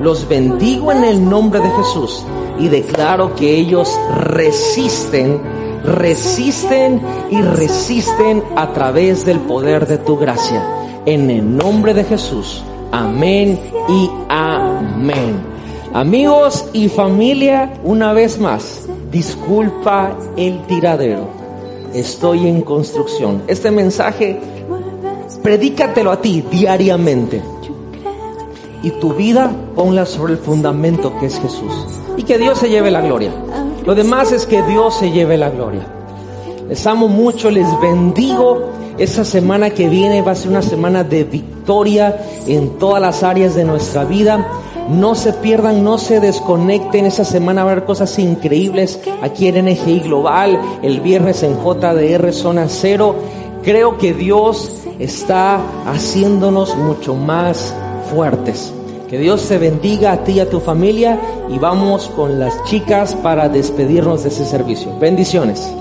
Los bendigo en el nombre de Jesús y declaro que ellos resisten, resisten y resisten a través del poder de tu gracia. En el nombre de Jesús. Amén y amén. Amigos y familia, una vez más, disculpa el tiradero estoy en construcción. Este mensaje, predícatelo a ti diariamente. Y tu vida ponla sobre el fundamento que es Jesús. Y que Dios se lleve la gloria. Lo demás es que Dios se lleve la gloria. Les amo mucho, les bendigo. Esta semana que viene va a ser una semana de victoria en todas las áreas de nuestra vida. No se pierdan, no se desconecten. Esta semana va a haber cosas increíbles aquí en NGI Global, el viernes en JDR Zona Cero. Creo que Dios está haciéndonos mucho más fuertes. Que Dios te bendiga a ti y a tu familia y vamos con las chicas para despedirnos de ese servicio. Bendiciones.